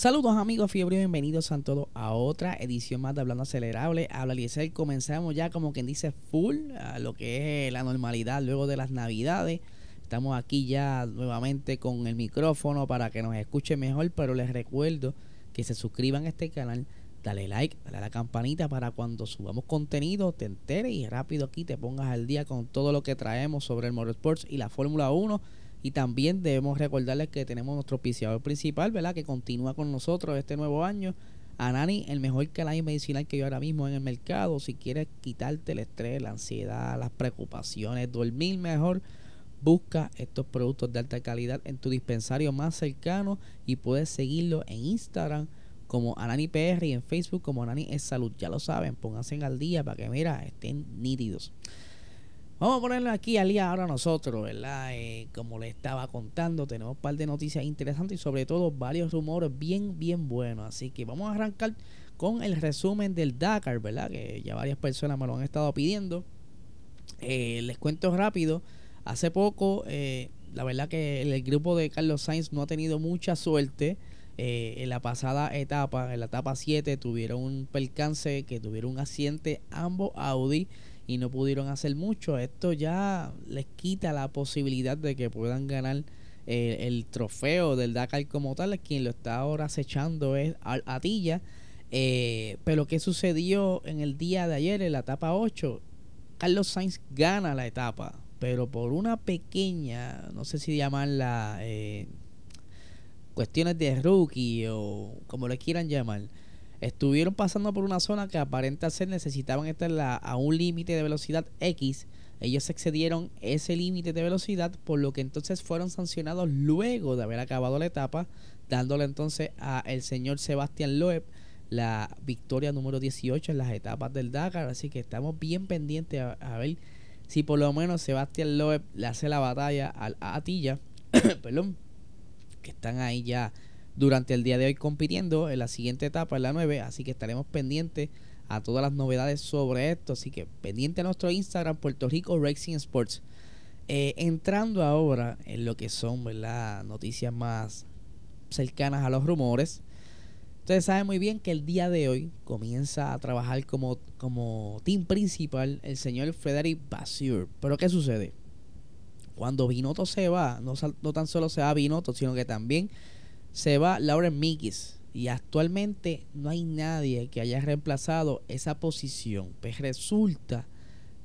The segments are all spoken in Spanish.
Saludos amigos fiebre, bienvenidos a todos a otra edición más de Hablando Acelerable. Habla Eliezer, comenzamos ya como quien dice full a lo que es la normalidad luego de las navidades. Estamos aquí ya nuevamente con el micrófono para que nos escuchen mejor, pero les recuerdo que se suscriban a este canal, dale like, dale a la campanita para cuando subamos contenido te enteres y rápido aquí te pongas al día con todo lo que traemos sobre el Motorsports y la Fórmula 1 y también debemos recordarles que tenemos nuestro auspiciador principal, ¿verdad? Que continúa con nosotros este nuevo año. Anani, el mejor canal medicinal que yo ahora mismo en el mercado. Si quieres quitarte el estrés, la ansiedad, las preocupaciones, dormir mejor, busca estos productos de alta calidad en tu dispensario más cercano y puedes seguirlo en Instagram como Anani PR y en Facebook como Anani es Salud. Ya lo saben, pónganse al día para que, mira, estén nítidos. Vamos a ponerlo aquí al día ahora nosotros, ¿verdad? Eh, como les estaba contando, tenemos un par de noticias interesantes y sobre todo varios rumores bien, bien buenos. Así que vamos a arrancar con el resumen del Dakar, ¿verdad? Que ya varias personas me lo han estado pidiendo. Eh, les cuento rápido. Hace poco, eh, la verdad que el, grupo de Carlos Sainz no ha tenido mucha suerte. en la pasada etapa, en la etapa 7, tuvieron un percance que tuvieron un accidente ambos Audi y no pudieron hacer mucho. Esto ya les quita la posibilidad de que puedan ganar eh, el trofeo del Dakar como tal. Quien lo está ahora acechando es Atilla. Eh, pero ¿qué sucedió en el día de ayer, en la etapa 8? Carlos Sainz gana la etapa, pero por una pequeña, no sé si llamarla eh, cuestiones de rookie o como le quieran llamar estuvieron pasando por una zona que aparenta ser necesitaban estar a un límite de velocidad X. Ellos excedieron ese límite de velocidad, por lo que entonces fueron sancionados luego de haber acabado la etapa, dándole entonces a el señor Sebastián Loeb la victoria número 18 en las etapas del Dakar. Así que estamos bien pendientes a, ver si por lo menos Sebastián Loeb le hace la batalla a Atilla, perdón, que están ahí ya durante el día de hoy compitiendo en la siguiente etapa, en la 9. Así que estaremos pendientes a todas las novedades sobre esto. Así que pendiente a nuestro Instagram, Puerto Rico Racing Sports. Eh, entrando ahora en lo que son ¿verdad? noticias más cercanas a los rumores. Ustedes saben muy bien que el día de hoy comienza a trabajar como, como team principal el señor Frederick Basur. Pero ¿qué sucede? Cuando Binotto se va, no, no tan solo se va Binotto, sino que también se va Lauren Mikis y actualmente no hay nadie que haya reemplazado esa posición. Pues resulta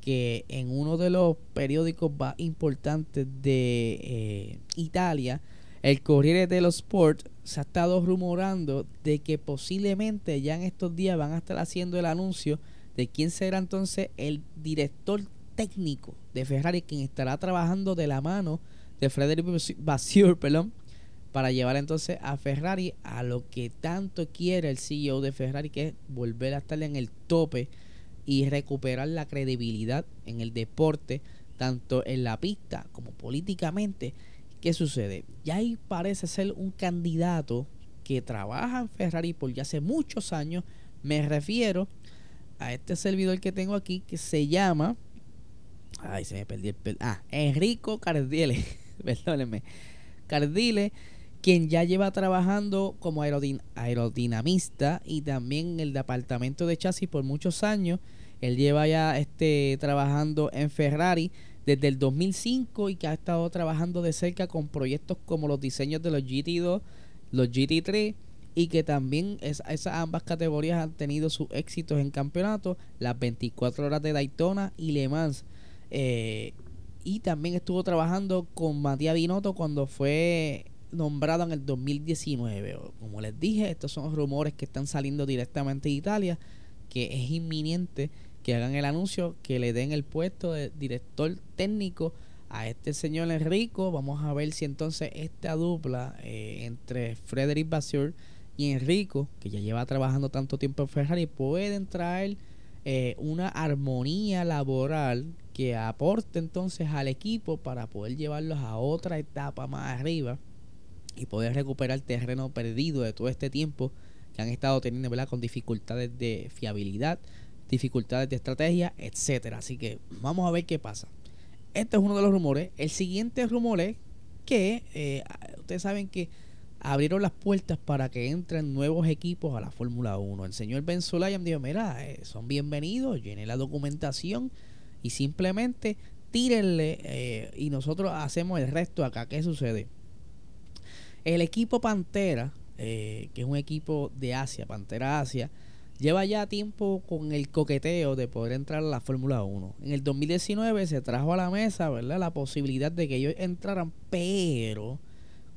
que en uno de los periódicos más importantes de eh, Italia, el Corriere dello Sport, se ha estado rumorando de que posiblemente ya en estos días van a estar haciendo el anuncio de quién será entonces el director técnico de Ferrari, quien estará trabajando de la mano de Frederic Vasseur, perdón, para llevar entonces a Ferrari a lo que tanto quiere el CEO de Ferrari, que es volver a estar en el tope y recuperar la credibilidad en el deporte, tanto en la pista como políticamente. ¿Qué sucede? Ya ahí parece ser un candidato que trabaja en Ferrari por ya hace muchos años. Me refiero a este servidor que tengo aquí que se llama. Ay, se me perdió el. Ah, Enrico Cardile. Perdónenme. Cardile quien ya lleva trabajando como aerodinamista y también en el departamento de chasis por muchos años. Él lleva ya este, trabajando en Ferrari desde el 2005 y que ha estado trabajando de cerca con proyectos como los diseños de los GT2, los GT3 y que también esas ambas categorías han tenido sus éxitos en campeonatos, las 24 horas de Daytona y Le Mans. Eh, y también estuvo trabajando con Matías Binotto cuando fue nombrado en el 2019. Como les dije, estos son rumores que están saliendo directamente de Italia, que es inminente que hagan el anuncio, que le den el puesto de director técnico a este señor Enrico. Vamos a ver si entonces esta dupla eh, entre Frederick Basur y Enrico, que ya lleva trabajando tanto tiempo en Ferrari, pueden traer eh, una armonía laboral que aporte entonces al equipo para poder llevarlos a otra etapa más arriba y poder recuperar terreno perdido de todo este tiempo que han estado teniendo ¿verdad? con dificultades de fiabilidad, dificultades de estrategia, etcétera. Así que vamos a ver qué pasa. Este es uno de los rumores. El siguiente rumor es que eh, ustedes saben que abrieron las puertas para que entren nuevos equipos a la Fórmula 1. El señor Ben Sulayem dijo, mira, eh, son bienvenidos, llenen la documentación y simplemente tírenle eh, y nosotros hacemos el resto acá. ¿Qué sucede? El equipo Pantera, que es un equipo de Asia, Pantera Asia, lleva ya tiempo con el coqueteo de poder entrar a la Fórmula 1. En el 2019 se trajo a la mesa, ¿verdad? La posibilidad de que ellos entraran, pero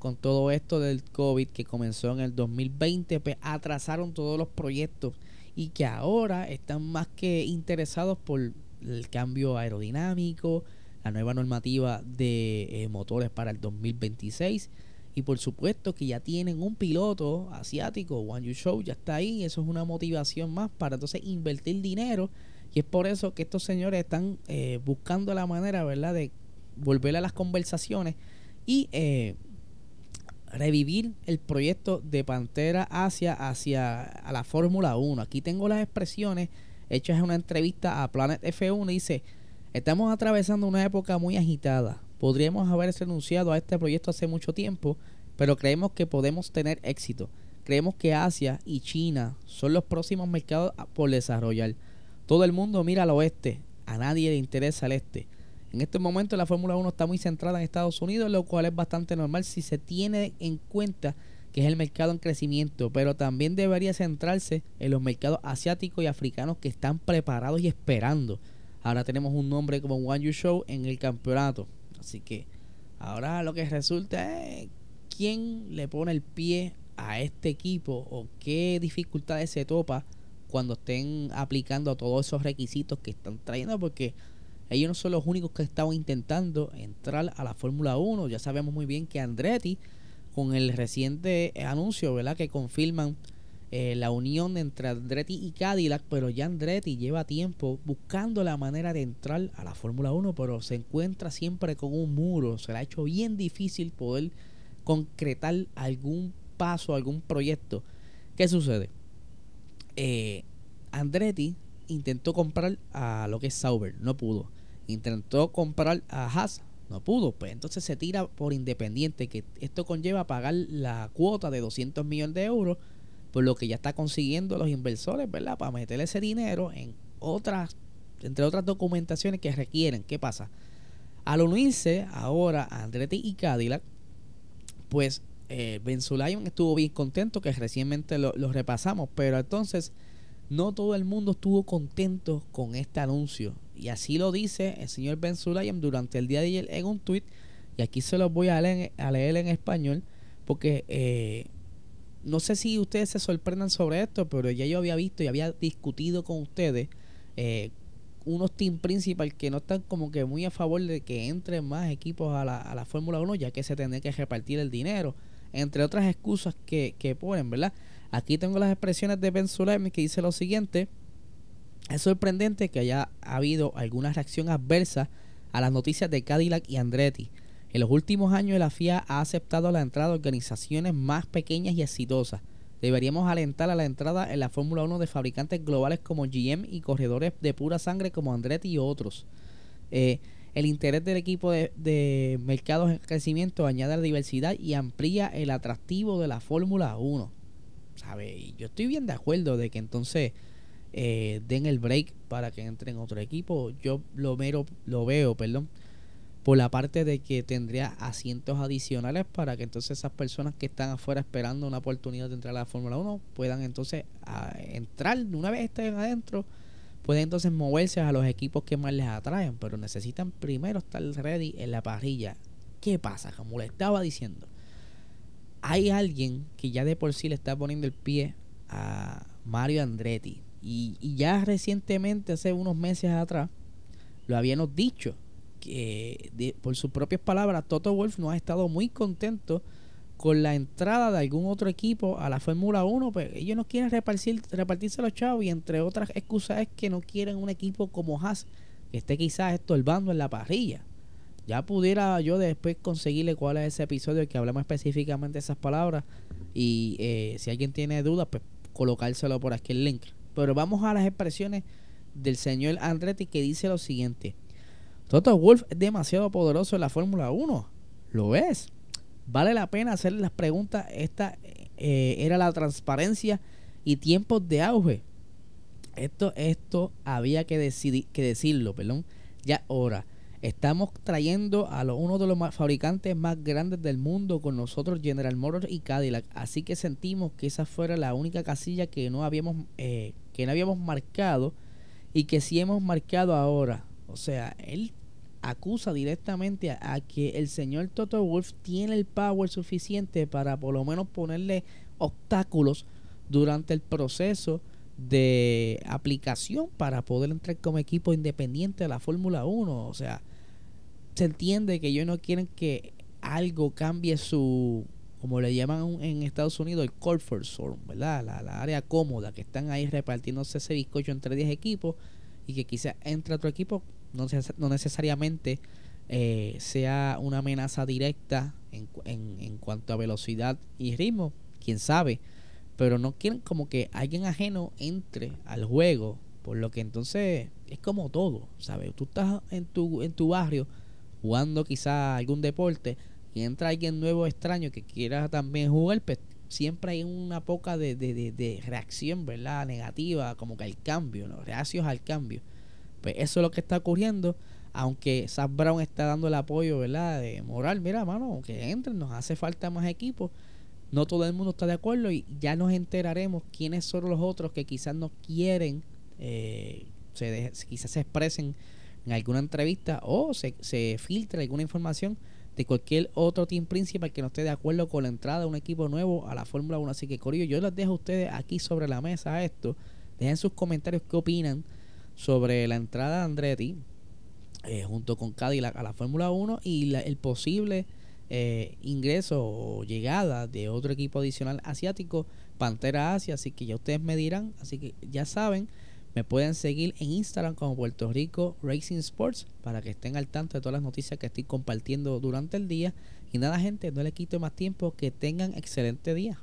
con todo esto del COVID que comenzó en el 2020, pues atrasaron todos los proyectos y que ahora están más que interesados por el cambio aerodinámico, la nueva normativa de eh, motores para el 2026 y por supuesto que ya tienen un piloto asiático, One Yu Show, ya está ahí. Eso es una motivación más para entonces invertir dinero. Y es por eso que estos señores están eh, buscando la manera, ¿verdad?, de volver a las conversaciones y eh, revivir el proyecto de Pantera Asia hacia a la Fórmula 1. Aquí tengo las expresiones hechas en una entrevista a Planet F1 y dice, estamos atravesando una época muy agitada Podríamos haber renunciado a este proyecto hace mucho tiempo, pero creemos que podemos tener éxito. Creemos que Asia y China son los próximos mercados por desarrollar. Todo el mundo mira al oeste, a nadie le interesa el este. En este momento la Fórmula 1 está muy centrada en Estados Unidos, lo cual es bastante normal si se tiene en cuenta que es el mercado en crecimiento, pero también debería centrarse en los mercados asiáticos y africanos que están preparados y esperando. Ahora tenemos un nombre como One You Show en el campeonato. Así que ahora lo que resulta es quién le pone el pie a este equipo o qué dificultades se topa cuando estén aplicando todos esos requisitos que están trayendo porque ellos no son los únicos que estaban intentando entrar a la Fórmula 1. Ya sabemos muy bien que Andretti, con el reciente anuncio, ¿verdad? Que confirman eh, la unión entre Andretti y Cadillac, pero ya Andretti lleva tiempo buscando la manera de entrar a la Fórmula 1, pero se encuentra siempre con un muro. Se le ha hecho bien difícil poder concretar algún paso, algún proyecto. ¿Qué sucede? Eh, Andretti intentó comprar a lo que es Sauber, no pudo. Intentó comprar a Haas, no pudo. Pues entonces se tira por independiente, que esto conlleva pagar la cuota de 200 millones de euros por lo que ya está consiguiendo los inversores, ¿verdad? Para meter ese dinero en otras, entre otras documentaciones que requieren. ¿Qué pasa? Al unirse ahora a Andretti y Cadillac, pues eh, Ben estuvo bien contento, que recientemente lo, repasamos, pero entonces no todo el mundo estuvo contento con este anuncio. Y así lo dice el señor Ben Sulayem durante el día de ayer en un tweet. Y aquí se los voy a leer, a leer en español, porque eh, no sé si ustedes se sorprendan sobre esto, pero ya yo había visto y había discutido con ustedes eh, unos team principal que no están como que muy a favor de que entren más equipos a la, a la Fórmula 1, ya que se tiene que repartir el dinero, entre otras excusas que, que ponen, ¿verdad? Aquí tengo las expresiones de Ben Sulaiman que dice lo siguiente. Es sorprendente que haya habido alguna reacción adversa a las noticias de Cadillac y Andretti en los últimos años la FIA ha aceptado la entrada de organizaciones más pequeñas y exitosas. Deberíamos alentar a la entrada en la Fórmula 1 de fabricantes globales como GM y corredores de pura sangre como Andretti y otros. Eh, el interés del equipo de, mercados en crecimiento añade la diversidad y amplía el atractivo de la Fórmula 1. ¿Sabe? Yo estoy bien de acuerdo de que entonces eh, den el break para que entren otro equipo. Yo lo, mero, lo veo, perdón, por la parte de que tendría asientos adicionales para que entonces esas personas que están afuera esperando una oportunidad de entrar a la Fórmula 1 puedan entonces entrar, una vez estén adentro, pueden entonces moverse a los equipos que más les atraen, pero necesitan primero estar ready en la parrilla. ¿Qué pasa? Como le estaba diciendo, hay alguien que ya de por sí le está poniendo el pie a Mario Andretti y, y ya recientemente, hace unos meses atrás, lo habíamos dicho que por sus propias palabras, Toto Wolf no ha estado muy contento con la entrada de algún otro equipo a la Fórmula 1, pues ellos no quieren repartir, repartirse los chavos y entre otras excusas es que no quieren un equipo como Haas que esté quizás estorbando en la parrilla. Ya pudiera yo después conseguirle cuál es ese episodio que hablamos específicamente de esas palabras y eh, si alguien tiene dudas, pues colocárselo por aquí el link. Pero vamos a las expresiones del señor Andretti que dice lo siguiente. Toto Wolf es demasiado poderoso en la Fórmula 1. Lo es. Vale la pena hacer las preguntas. Esta eh, era la transparencia y tiempos de auge. Esto, esto había que, que decirlo, perdón. Ya ahora. Estamos trayendo a uno de los fabricantes más grandes del mundo con nosotros, General Motors y Cadillac. Así que sentimos que esa fuera la única casilla que no habíamos, eh, que no habíamos marcado y que sí hemos marcado ahora. O sea, él acusa directamente a, que el señor Toto Wolf tiene el power suficiente para por lo menos ponerle obstáculos durante el proceso de aplicación para poder entrar como equipo independiente a la Fórmula 1. O sea, se entiende que ellos no quieren que algo cambie su, como le llaman en Estados Unidos, el comfort zone, ¿verdad? La, área cómoda, que están ahí repartiéndose ese bizcocho entre 10 equipos y que quizás entre otro equipo, no, no necesariamente eh, sea una amenaza directa en, en, en cuanto a velocidad y ritmo, quién sabe, pero no quieren como que alguien ajeno entre al juego, por lo que entonces es como todo, ¿sabes? Tú estás en tu, en tu barrio jugando quizá algún deporte y entra alguien nuevo extraño que quiera también jugar, pues siempre hay una poca de, de, reacción, ¿verdad? Negativa, como que al cambio, ¿no? Reacios al cambio. Pues eso es lo que está ocurriendo, aunque Zach Brown está dando el apoyo, ¿verdad? De moral, mira, mano, que entren, nos hace falta más equipos. No todo el mundo está de acuerdo y ya nos enteraremos quiénes son los otros que quizás no quieren, eh, se quizás se expresen en alguna entrevista o se, se filtra alguna información de cualquier otro team principal que no esté de acuerdo con la entrada de un equipo nuevo a la Fórmula 1. Así que, Corillo, yo les dejo a ustedes aquí sobre la mesa esto. Dejen sus comentarios qué opinan sobre la entrada de Andretti eh, junto con Cadillac a la Fórmula 1 y el posible eh, ingreso o llegada de otro equipo adicional asiático, Pantera Asia. Así que ya ustedes me dirán. Así que ya saben. Me pueden seguir en Instagram como Puerto Rico Racing Sports para que estén al tanto de todas las noticias que estoy compartiendo durante el día. Y nada, gente, no le quito más tiempo. Que tengan excelente día.